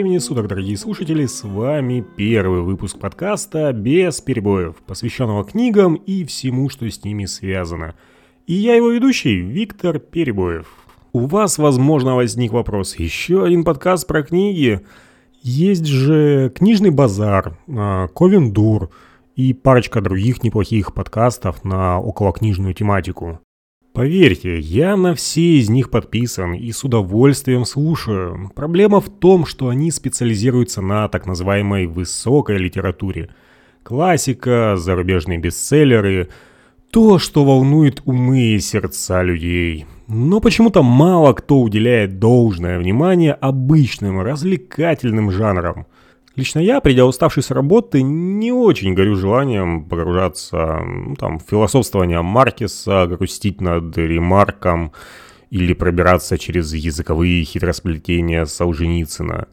Времени суток, дорогие слушатели, с вами первый выпуск подкаста «Без перебоев», посвященного книгам и всему, что с ними связано. И я его ведущий, Виктор Перебоев. У вас, возможно, возник вопрос, еще один подкаст про книги? Есть же книжный базар, а, Ковендур и парочка других неплохих подкастов на околокнижную тематику. Поверьте, я на все из них подписан и с удовольствием слушаю. Проблема в том, что они специализируются на так называемой высокой литературе. Классика, зарубежные бестселлеры, то, что волнует умы и сердца людей. Но почему-то мало кто уделяет должное внимание обычным развлекательным жанрам – Лично я, придя уставший с работы, не очень горю желанием погружаться ну, там, в философствование Маркеса, грустить над ремарком или пробираться через языковые хитросплетения Солженицына.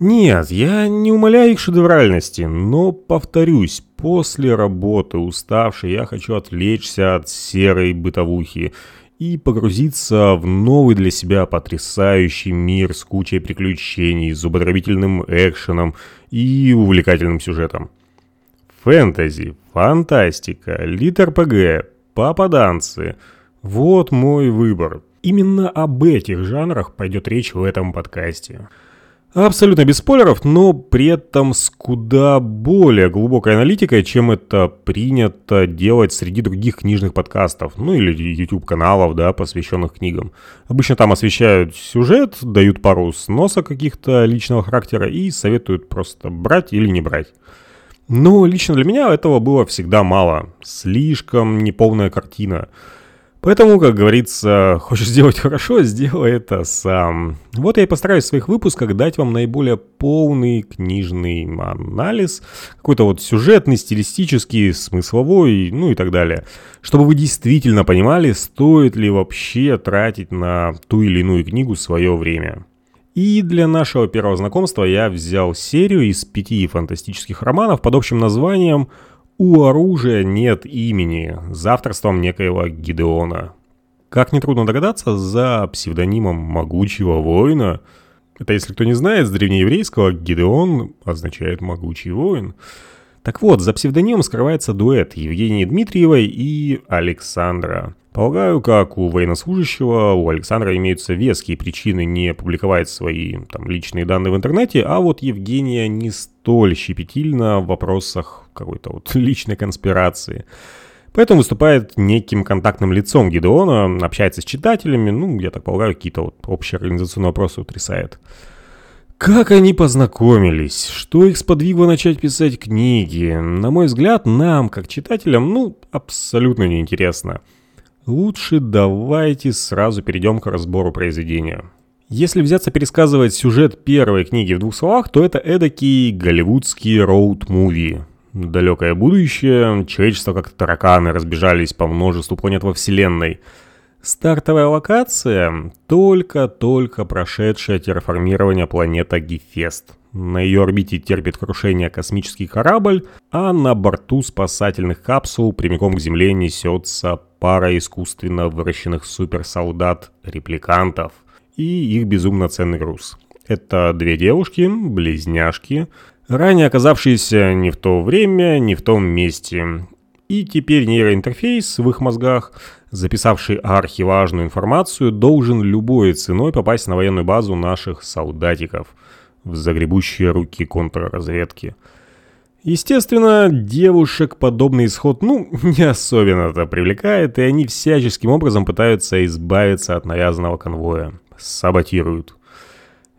Нет, я не умоляю их шедевральности, но, повторюсь, после работы уставший я хочу отвлечься от серой бытовухи и погрузиться в новый для себя потрясающий мир с кучей приключений, зубодробительным экшеном и увлекательным сюжетом. Фэнтези, фантастика, лит-РПГ, попаданцы – вот мой выбор. Именно об этих жанрах пойдет речь в этом подкасте. Абсолютно без спойлеров, но при этом с куда более глубокой аналитикой, чем это принято делать среди других книжных подкастов, ну или YouTube-каналов, да, посвященных книгам. Обычно там освещают сюжет, дают пару сносок каких-то личного характера и советуют просто брать или не брать. Но лично для меня этого было всегда мало. Слишком неполная картина. Поэтому, как говорится, хочешь сделать хорошо, сделай это сам. Вот я и постараюсь в своих выпусках дать вам наиболее полный книжный анализ, какой-то вот сюжетный, стилистический, смысловой, ну и так далее. Чтобы вы действительно понимали, стоит ли вообще тратить на ту или иную книгу свое время. И для нашего первого знакомства я взял серию из пяти фантастических романов под общим названием у оружия нет имени, за авторством некоего Гидеона. Как нетрудно догадаться, за псевдонимом могучего воина, это если кто не знает, с древнееврейского Гидеон означает «могучий воин», так вот, за псевдонимом скрывается дуэт Евгении Дмитриевой и Александра. Полагаю, как у военнослужащего, у Александра имеются веские причины не публиковать свои там, личные данные в интернете, а вот Евгения не столь щепетильна в вопросах какой-то вот личной конспирации. Поэтому выступает неким контактным лицом Гидеона, общается с читателями, ну, я так полагаю, какие-то вот общие организационные вопросы утрясает. Как они познакомились? Что их сподвигло начать писать книги? На мой взгляд, нам, как читателям, ну, абсолютно неинтересно. Лучше давайте сразу перейдем к разбору произведения. Если взяться пересказывать сюжет первой книги в двух словах, то это эдакий голливудский роуд-муви. Далекое будущее, человечество как тараканы разбежались по множеству планет во Вселенной – Стартовая локация – только-только прошедшее терраформирование планета Гефест. На ее орбите терпит крушение космический корабль, а на борту спасательных капсул прямиком к Земле несется пара искусственно выращенных суперсолдат-репликантов и их безумно ценный груз. Это две девушки, близняшки, ранее оказавшиеся не в то время, не в том месте. И теперь нейроинтерфейс в их мозгах, записавший архиважную информацию, должен любой ценой попасть на военную базу наших солдатиков в загребущие руки контрразведки. Естественно, девушек подобный исход, ну, не особенно-то привлекает, и они всяческим образом пытаются избавиться от навязанного конвоя. Саботируют.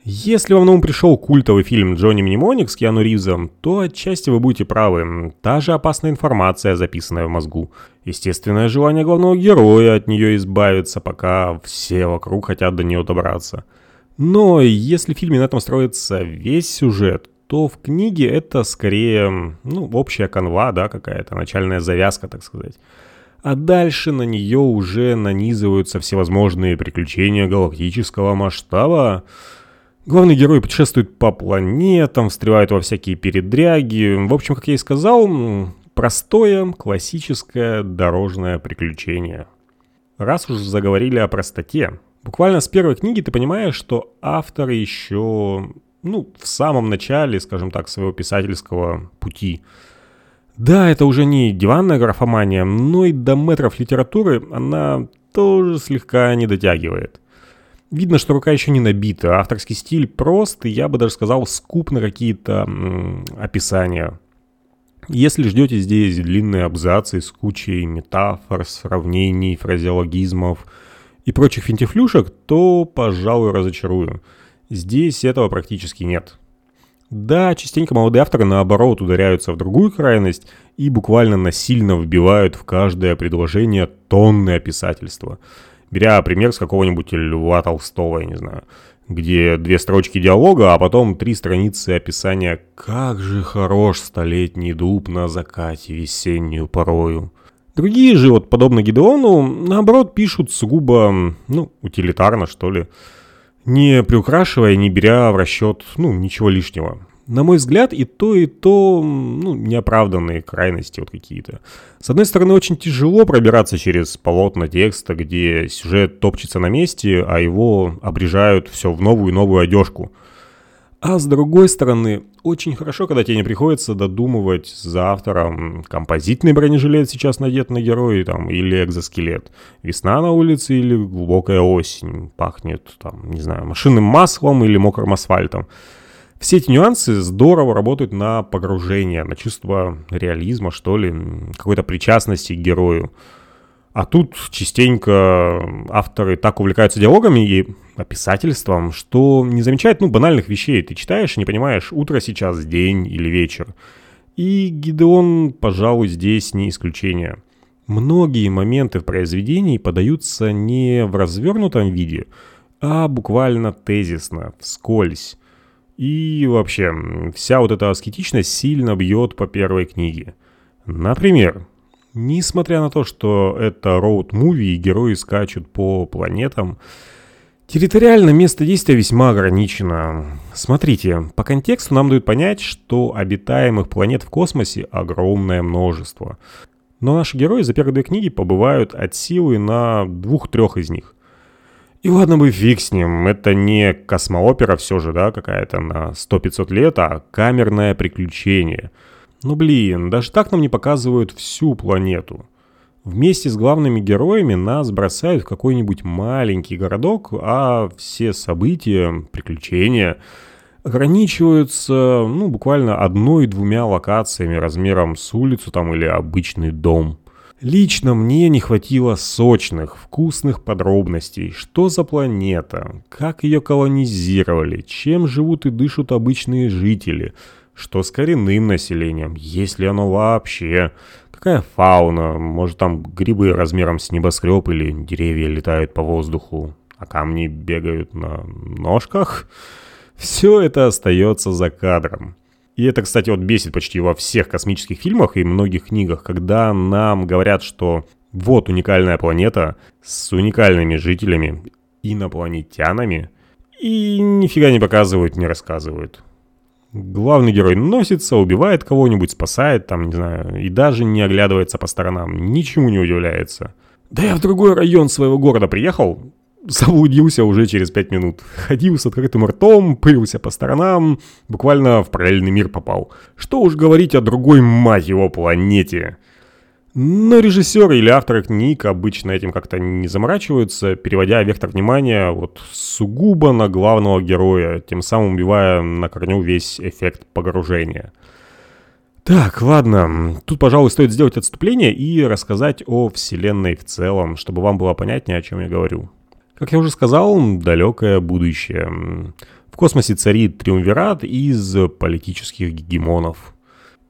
Если вам на ум пришел культовый фильм «Джонни Мнемоник» с Киану Ривзом, то отчасти вы будете правы. Та же опасная информация, записанная в мозгу. Естественное желание главного героя от нее избавиться, пока все вокруг хотят до нее добраться. Но если в фильме на этом строится весь сюжет, то в книге это скорее, ну, общая канва, да, какая-то, начальная завязка, так сказать. А дальше на нее уже нанизываются всевозможные приключения галактического масштаба, Главный герой путешествует по планетам, встревает во всякие передряги. В общем, как я и сказал, простое, классическое дорожное приключение. Раз уж заговорили о простоте, Буквально с первой книги ты понимаешь, что автор еще, ну, в самом начале, скажем так, своего писательского пути. Да, это уже не диванная графомания, но и до метров литературы она тоже слегка не дотягивает. Видно, что рука еще не набита, авторский стиль прост, и я бы даже сказал, скуп на какие-то описания. Если ждете здесь длинные абзацы с кучей метафор, сравнений, фразеологизмов и прочих финтифлюшек, то, пожалуй, разочарую. Здесь этого практически нет. Да, частенько молодые авторы наоборот ударяются в другую крайность и буквально насильно вбивают в каждое предложение тонны описательства. Беря пример с какого-нибудь Льва Толстого, я не знаю, где две строчки диалога, а потом три страницы описания «Как же хорош столетний дуб на закате весеннюю порою». Другие же, вот подобно Гидеону, наоборот пишут сугубо, ну, утилитарно, что ли, не приукрашивая, не беря в расчет, ну, ничего лишнего. На мой взгляд, и то, и то, ну, неоправданные крайности вот какие-то. С одной стороны, очень тяжело пробираться через полотна текста, где сюжет топчется на месте, а его обрежают все в новую и новую одежку. А с другой стороны, очень хорошо, когда тебе не приходится додумывать за автором композитный бронежилет сейчас надет на героя там, или экзоскелет. Весна на улице или глубокая осень. Пахнет, там, не знаю, машинным маслом или мокрым асфальтом. Все эти нюансы здорово работают на погружение, на чувство реализма, что ли, какой-то причастности к герою. А тут частенько авторы так увлекаются диалогами и описательством, что не замечают, ну, банальных вещей. Ты читаешь и не понимаешь, утро сейчас, день или вечер. И Гидеон, пожалуй, здесь не исключение. Многие моменты в произведении подаются не в развернутом виде, а буквально тезисно, вскользь. И вообще, вся вот эта аскетичность сильно бьет по первой книге. Например, Несмотря на то, что это роуд-муви и герои скачут по планетам, территориально место действия весьма ограничено. Смотрите, по контексту нам дают понять, что обитаемых планет в космосе огромное множество. Но наши герои за первые две книги побывают от силы на двух-трех из них. И ладно бы фиг с ним, это не космоопера все же, да, какая-то на 100-500 лет, а камерное приключение – ну блин, даже так нам не показывают всю планету. Вместе с главными героями нас бросают в какой-нибудь маленький городок, а все события, приключения ограничиваются, ну, буквально одной-двумя локациями размером с улицу там или обычный дом. Лично мне не хватило сочных, вкусных подробностей. Что за планета? Как ее колонизировали? Чем живут и дышат обычные жители? Что с коренным населением? Есть ли оно вообще? Какая фауна? Может там грибы размером с небоскреб или деревья летают по воздуху, а камни бегают на ножках? Все это остается за кадром. И это, кстати, вот бесит почти во всех космических фильмах и многих книгах, когда нам говорят, что вот уникальная планета с уникальными жителями, инопланетянами, и нифига не показывают, не рассказывают. Главный герой носится, убивает кого-нибудь, спасает, там, не знаю, и даже не оглядывается по сторонам, ничему не удивляется. Да я в другой район своего города приехал, заблудился уже через пять минут. Ходил с открытым ртом, пылился по сторонам, буквально в параллельный мир попал. Что уж говорить о другой, мать его, планете. Но режиссеры или авторы книг обычно этим как-то не заморачиваются, переводя вектор внимания вот сугубо на главного героя, тем самым убивая на корню весь эффект погружения. Так, ладно, тут, пожалуй, стоит сделать отступление и рассказать о вселенной в целом, чтобы вам было понятнее, о чем я говорю. Как я уже сказал, далекое будущее. В космосе царит триумвират из политических гегемонов –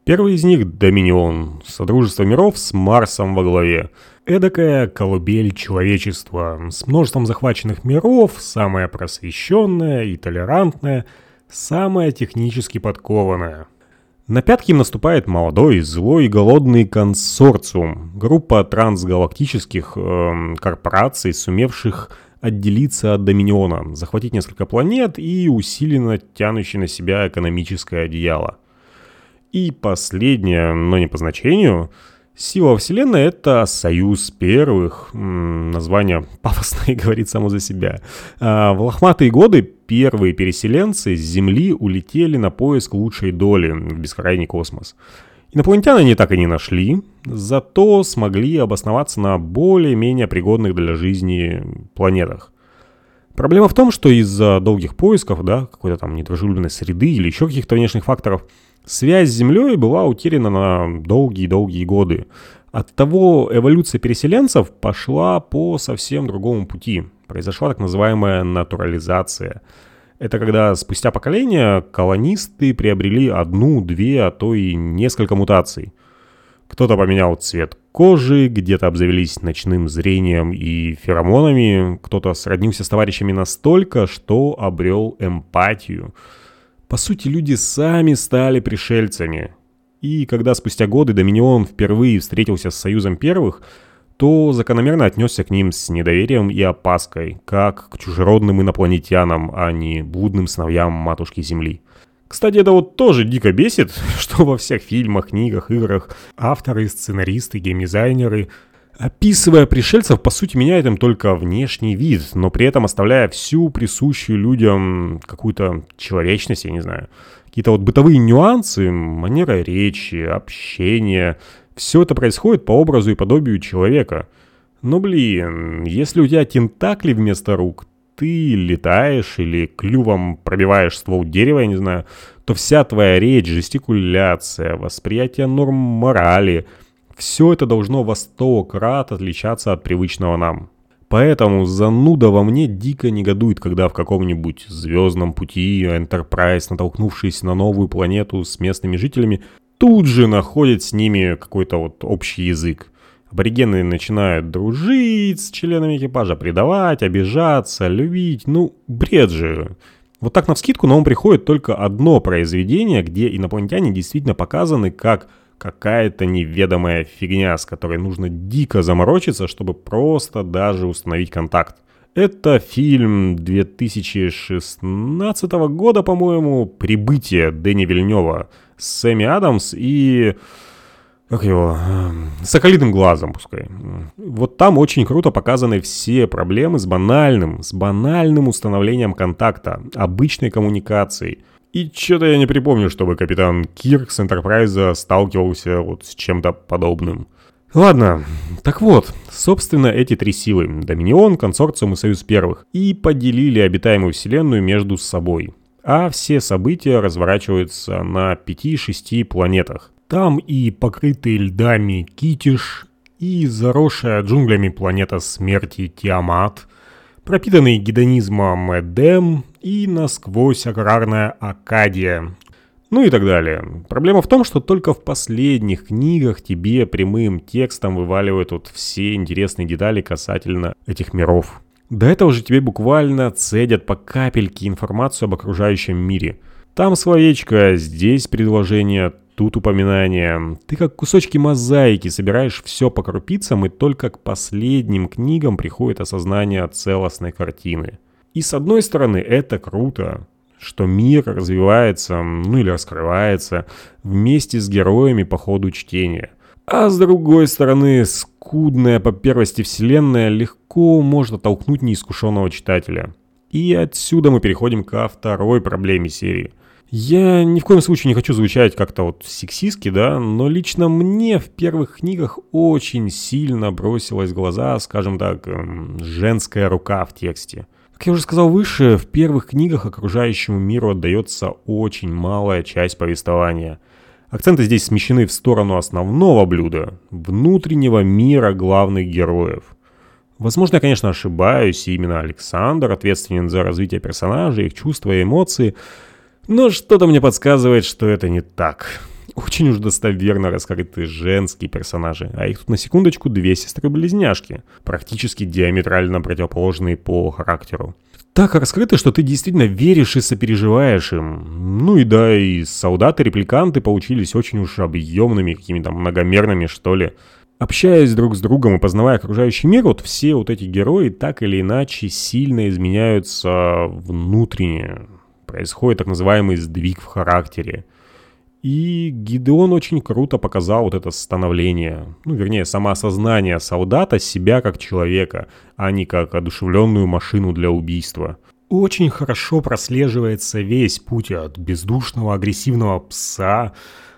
Первый из них – Доминион, Содружество миров с Марсом во главе. Эдакая колыбель человечества, с множеством захваченных миров, самая просвещенная и толерантная, самая технически подкованная. На пятки им наступает молодой, злой и голодный консорциум, группа трансгалактических э, корпораций, сумевших отделиться от Доминиона, захватить несколько планет и усиленно тянущий на себя экономическое одеяло – и последнее, но не по значению, Сила Вселенной — это союз первых. Название пафосное говорит само за себя. А, в лохматые годы первые переселенцы с Земли улетели на поиск лучшей доли в бескрайний космос. Инопланетян они так и не нашли, зато смогли обосноваться на более-менее пригодных для жизни планетах. Проблема в том, что из-за долгих поисков, да, какой-то там недружелюбной среды или еще каких-то внешних факторов – Связь с Землей была утеряна на долгие-долгие годы. Оттого эволюция переселенцев пошла по совсем другому пути. Произошла так называемая натурализация. Это когда спустя поколения колонисты приобрели одну, две, а то и несколько мутаций. Кто-то поменял цвет кожи, где-то обзавелись ночным зрением и феромонами, кто-то сроднился с товарищами настолько, что обрел эмпатию – по сути, люди сами стали пришельцами. И когда спустя годы Доминион впервые встретился с Союзом Первых, то закономерно отнесся к ним с недоверием и опаской, как к чужеродным инопланетянам, а не блудным сыновьям матушки Земли. Кстати, это вот тоже дико бесит, что во всех фильмах, книгах, играх авторы, сценаристы, геймдизайнеры описывая пришельцев, по сути, меняет им только внешний вид, но при этом оставляя всю присущую людям какую-то человечность, я не знаю. Какие-то вот бытовые нюансы, манера речи, общения. Все это происходит по образу и подобию человека. Но, блин, если у тебя тентакли вместо рук, ты летаешь или клювом пробиваешь ствол дерева, я не знаю, то вся твоя речь, жестикуляция, восприятие норм морали – все это должно во сто крат отличаться от привычного нам. Поэтому зануда во мне дико негодует, когда в каком-нибудь звездном пути Enterprise, натолкнувшись на новую планету с местными жителями, тут же находит с ними какой-то вот общий язык. Аборигены начинают дружить с членами экипажа, предавать, обижаться, любить. Ну, бред же. Вот так на вскидку на ум приходит только одно произведение, где инопланетяне действительно показаны как какая-то неведомая фигня, с которой нужно дико заморочиться, чтобы просто даже установить контакт. Это фильм 2016 года, по-моему, «Прибытие» Дэни Вильнева Сэмми Адамс и... Как его? Соколиным глазом, пускай. Вот там очень круто показаны все проблемы с банальным, с банальным установлением контакта, обычной коммуникацией. И что-то я не припомню, чтобы капитан Кирк с Энтерпрайза сталкивался вот с чем-то подобным. Ладно, так вот, собственно, эти три силы — Доминион, Консорциум и Союз Первых — и поделили обитаемую Вселенную между собой. А все события разворачиваются на пяти-шести планетах. Там и покрытый льдами Китиш, и заросшая джунглями планета смерти Тиамат, пропитанный гедонизмом Эдем и насквозь аграрная Акадия. Ну и так далее. Проблема в том, что только в последних книгах тебе прямым текстом вываливают вот все интересные детали касательно этих миров. До этого же тебе буквально цедят по капельке информацию об окружающем мире. Там словечко, здесь предложение, тут упоминание. Ты как кусочки мозаики собираешь все по крупицам, и только к последним книгам приходит осознание целостной картины. И с одной стороны, это круто, что мир развивается, ну или раскрывается вместе с героями по ходу чтения. А с другой стороны, скудная по первости вселенная легко может оттолкнуть неискушенного читателя. И отсюда мы переходим ко второй проблеме серии. Я ни в коем случае не хочу звучать как-то вот сексистски, да, но лично мне в первых книгах очень сильно бросилась в глаза, скажем так, эм, женская рука в тексте. Как я уже сказал выше, в первых книгах окружающему миру отдается очень малая часть повествования. Акценты здесь смещены в сторону основного блюда, внутреннего мира главных героев. Возможно, я, конечно, ошибаюсь, и именно Александр ответственен за развитие персонажей, их чувства и эмоции, но что-то мне подсказывает, что это не так. Очень уж достоверно раскрыты женские персонажи, а их тут на секундочку две сестры-близняшки, практически диаметрально противоположные по характеру. Так раскрыты, что ты действительно веришь и сопереживаешь им. Ну и да, и солдаты-репликанты получились очень уж объемными, какими-то многомерными, что ли. Общаясь друг с другом и познавая окружающий мир, вот все вот эти герои так или иначе сильно изменяются внутренне. Происходит так называемый сдвиг в характере. И Гидеон очень круто показал вот это становление, ну, вернее, самоосознание солдата себя как человека, а не как одушевленную машину для убийства. Очень хорошо прослеживается весь путь от бездушного агрессивного пса,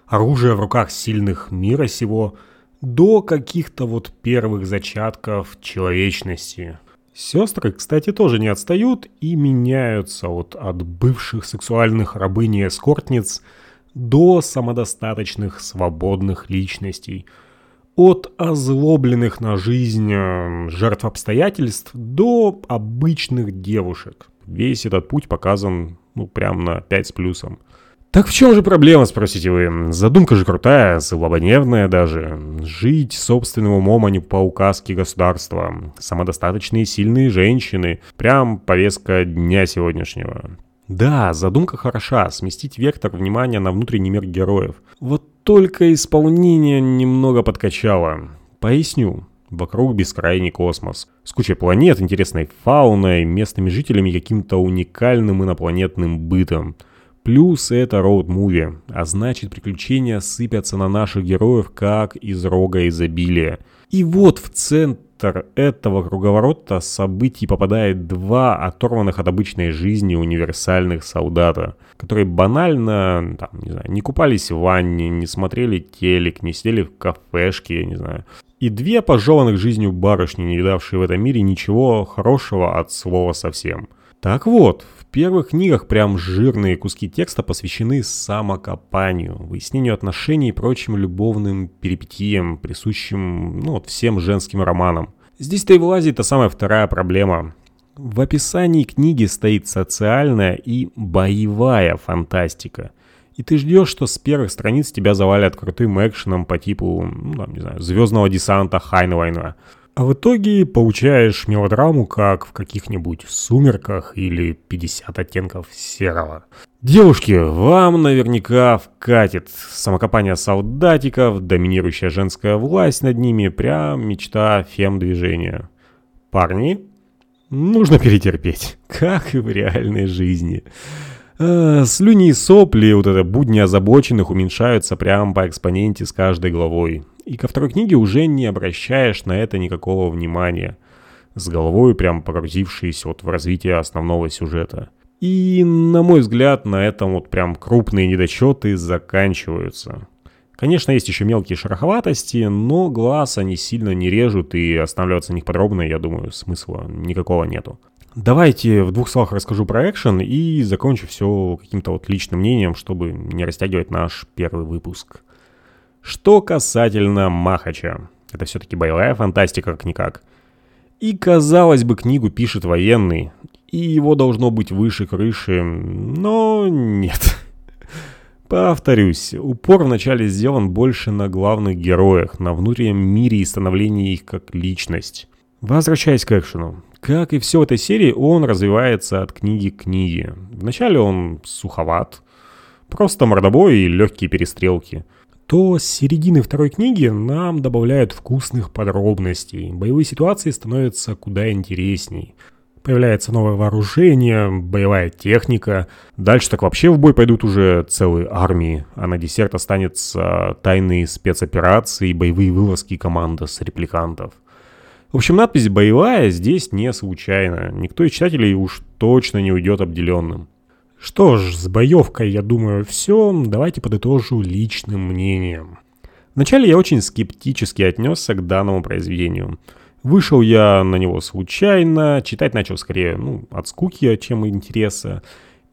оружия в руках сильных мира сего, до каких-то вот первых зачатков человечности. Сестры, кстати, тоже не отстают и меняются вот от бывших сексуальных рабынь и эскортниц – до самодостаточных свободных личностей, от озлобленных на жизнь э, жертв обстоятельств до обычных девушек. Весь этот путь показан, ну, прям на 5 с плюсом. Так в чем же проблема, спросите вы? Задумка же крутая, злободневная даже. Жить собственным умом, а не по указке государства. Самодостаточные сильные женщины. Прям повестка дня сегодняшнего. Да, задумка хороша, сместить вектор внимания на внутренний мир героев. Вот только исполнение немного подкачало. Поясню. Вокруг бескрайний космос. С кучей планет, интересной фауной, местными жителями каким-то уникальным инопланетным бытом. Плюс это роуд-муви, а значит приключения сыпятся на наших героев как из рога изобилия. И вот в центр центр этого круговорота событий попадает два оторванных от обычной жизни универсальных солдата, которые банально, там, не знаю, не купались в ванне, не смотрели телек, не сидели в кафешке, я не знаю. И две пожеванных жизнью барышни, не видавшие в этом мире ничего хорошего от слова совсем. Так вот, первых книгах прям жирные куски текста посвящены самокопанию, выяснению отношений и прочим любовным перипетиям, присущим ну, вот всем женским романам. Здесь-то и вылазит та самая вторая проблема. В описании книги стоит социальная и боевая фантастика. И ты ждешь, что с первых страниц тебя завалят крутым экшеном по типу, ну, там, не знаю, звездного десанта Хайнвайна. А в итоге получаешь мелодраму, как в каких-нибудь «Сумерках» или «50 оттенков серого». Девушки, вам наверняка вкатит самокопание солдатиков, доминирующая женская власть над ними, прям мечта фем-движения. Парни, нужно перетерпеть, как и в реальной жизни. А, слюни и сопли, вот это будни озабоченных уменьшаются прямо по экспоненте с каждой главой. И ко второй книге уже не обращаешь на это никакого внимания. С головой прям погрузившись вот в развитие основного сюжета. И, на мой взгляд, на этом вот прям крупные недочеты заканчиваются. Конечно, есть еще мелкие шероховатости, но глаз они сильно не режут, и останавливаться на них подробно, я думаю, смысла никакого нету. Давайте в двух словах расскажу про экшен и закончу все каким-то вот личным мнением, чтобы не растягивать наш первый выпуск. Что касательно Махача. Это все-таки боевая фантастика как-никак. И, казалось бы, книгу пишет военный, и его должно быть выше крыши, но нет. Повторюсь, упор вначале сделан больше на главных героях, на внутреннем мире и становлении их как личность. Возвращаясь к экшену. Как и все в этой серии, он развивается от книги к книге. Вначале он суховат, просто мордобой и легкие перестрелки. То с середины второй книги нам добавляют вкусных подробностей. Боевые ситуации становятся куда интересней. Появляется новое вооружение, боевая техника. Дальше так вообще в бой пойдут уже целые армии. А на десерт останется тайные спецоперации боевые вылазки команда с репликантов. В общем, надпись «боевая» здесь не случайно. Никто из читателей уж точно не уйдет обделенным. Что ж, с боевкой, я думаю, все. Давайте подытожу личным мнением. Вначале я очень скептически отнесся к данному произведению. Вышел я на него случайно, читать начал скорее ну, от скуки, чем интереса.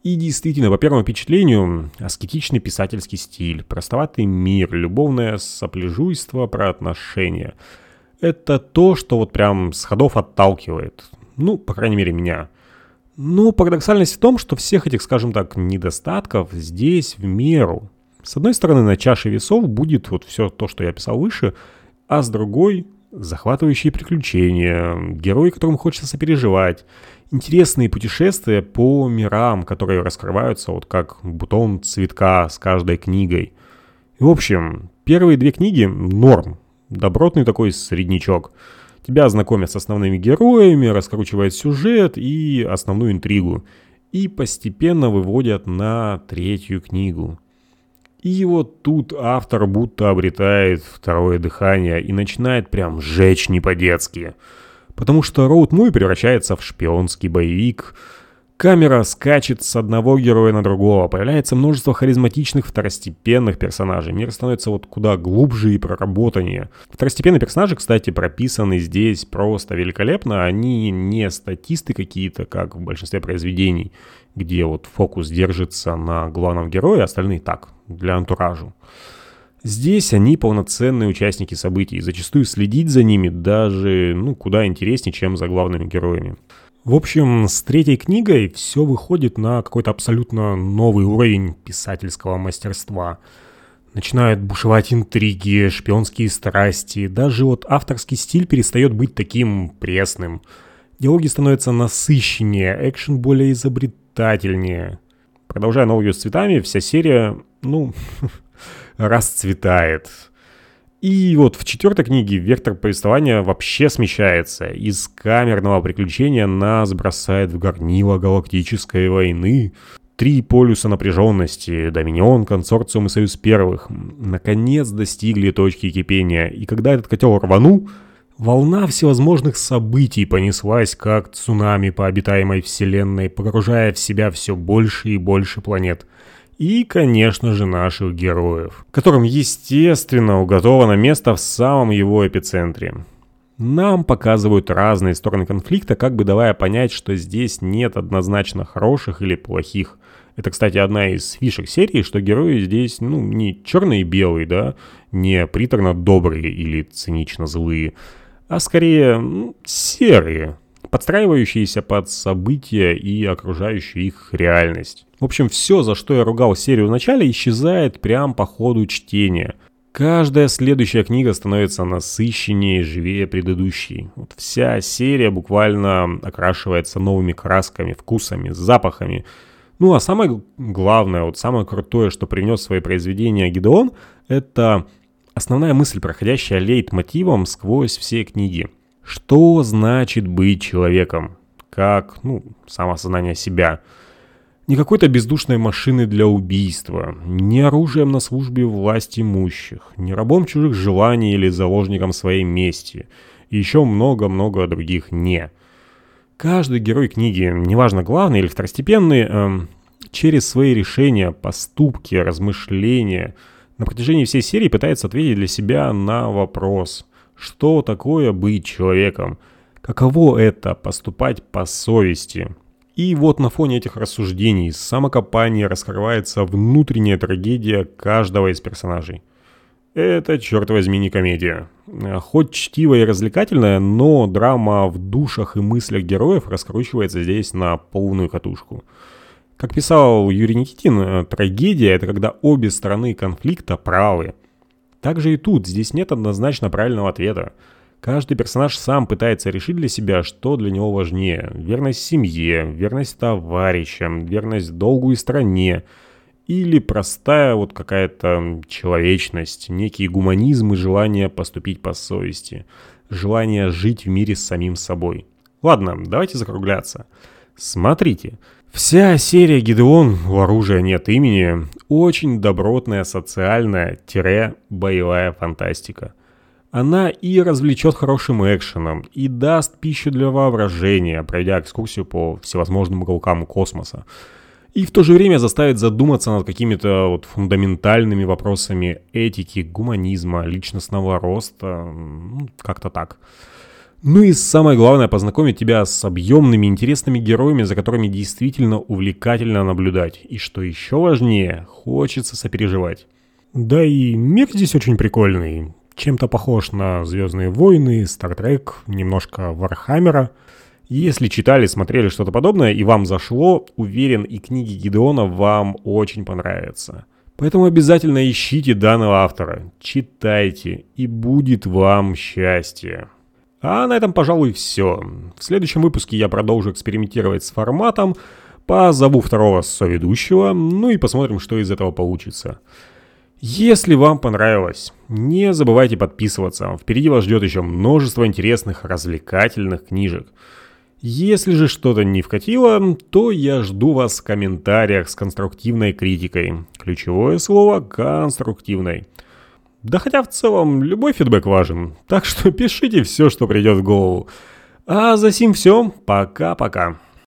И действительно, по первому впечатлению, аскетичный писательский стиль, простоватый мир, любовное сопляжуйство про отношения – это то, что вот прям с ходов отталкивает. Ну, по крайней мере, меня. Но парадоксальность в том, что всех этих, скажем так, недостатков здесь в меру. С одной стороны, на чаше весов будет вот все то, что я писал выше, а с другой — захватывающие приключения, герои, которым хочется сопереживать, интересные путешествия по мирам, которые раскрываются вот как бутон цветка с каждой книгой. в общем, первые две книги — норм, добротный такой среднячок. Тебя знакомят с основными героями, раскручивают сюжет и основную интригу. И постепенно выводят на третью книгу. И вот тут автор будто обретает второе дыхание и начинает прям жечь не по-детски. Потому что роуд муви превращается в шпионский боевик – Камера скачет с одного героя на другого, появляется множество харизматичных второстепенных персонажей. Мир становится вот куда глубже и проработаннее. Второстепенные персонажи, кстати, прописаны здесь просто великолепно. Они не статисты какие-то, как в большинстве произведений, где вот фокус держится на главном герое, остальные так, для антуражу. Здесь они полноценные участники событий, и зачастую следить за ними даже ну, куда интереснее, чем за главными героями. В общем, с третьей книгой все выходит на какой-то абсолютно новый уровень писательского мастерства. Начинают бушевать интриги, шпионские страсти, даже вот авторский стиль перестает быть таким пресным. Диалоги становятся насыщеннее, экшен более изобретательнее. Продолжая аналогию с цветами, вся серия, ну, расцветает. И вот в четвертой книге вектор повествования вообще смещается. Из камерного приключения нас бросает в горнило галактической войны. Три полюса напряженности, Доминион, Консорциум и Союз Первых, наконец достигли точки кипения. И когда этот котел рванул, волна всевозможных событий понеслась как цунами по обитаемой вселенной, погружая в себя все больше и больше планет – и, конечно же, наших героев, которым, естественно, уготовано место в самом его эпицентре. Нам показывают разные стороны конфликта, как бы давая понять, что здесь нет однозначно хороших или плохих. Это, кстати, одна из фишек серии, что герои здесь, ну, не черные и белые, да, не приторно добрые или цинично злые, а скорее ну, серые, подстраивающиеся под события и окружающую их реальность. В общем, все, за что я ругал серию в начале, исчезает прямо по ходу чтения. Каждая следующая книга становится насыщеннее и живее предыдущей. Вот вся серия буквально окрашивается новыми красками, вкусами, запахами. Ну а самое главное, вот самое крутое, что принес свои произведения Гидеон, это основная мысль, проходящая лейтмотивом сквозь все книги. Что значит быть человеком? Как, ну, самоосознание себя – не какой-то бездушной машины для убийства, не оружием на службе власть имущих, не рабом чужих желаний или заложником своей мести, и еще много-много других «не». Каждый герой книги, неважно главный или второстепенный, эм, через свои решения, поступки, размышления на протяжении всей серии пытается ответить для себя на вопрос, что такое быть человеком, каково это поступать по совести – и вот на фоне этих рассуждений, самокопания раскрывается внутренняя трагедия каждого из персонажей. Это, черт возьми, не комедия. Хоть чтивая и развлекательная, но драма в душах и мыслях героев раскручивается здесь на полную катушку. Как писал Юрий Никитин, трагедия – это когда обе стороны конфликта правы. Также и тут, здесь нет однозначно правильного ответа. Каждый персонаж сам пытается решить для себя, что для него важнее. Верность семье, верность товарищам, верность долгу и стране. Или простая вот какая-то человечность, некий гуманизм и желание поступить по совести. Желание жить в мире с самим собой. Ладно, давайте закругляться. Смотрите, вся серия Гидеон у оружия нет имени очень добротная социальная-боевая фантастика. Она и развлечет хорошим экшеном, и даст пищу для воображения, пройдя экскурсию по всевозможным уголкам космоса. И в то же время заставит задуматься над какими-то вот фундаментальными вопросами этики, гуманизма, личностного роста, как-то так. Ну и самое главное, познакомить тебя с объемными, интересными героями, за которыми действительно увлекательно наблюдать. И что еще важнее, хочется сопереживать. Да и мир здесь очень прикольный чем-то похож на «Звездные войны», «Стартрек», немножко «Вархаммера». Если читали, смотрели что-то подобное и вам зашло, уверен, и книги Гидеона вам очень понравятся. Поэтому обязательно ищите данного автора, читайте, и будет вам счастье. А на этом, пожалуй, все. В следующем выпуске я продолжу экспериментировать с форматом, позову второго соведущего, ну и посмотрим, что из этого получится. Если вам понравилось, не забывайте подписываться. Впереди вас ждет еще множество интересных развлекательных книжек. Если же что-то не вкатило, то я жду вас в комментариях с конструктивной критикой. Ключевое слово «конструктивной». Да хотя в целом любой фидбэк важен, так что пишите все, что придет в голову. А за сим все, пока-пока.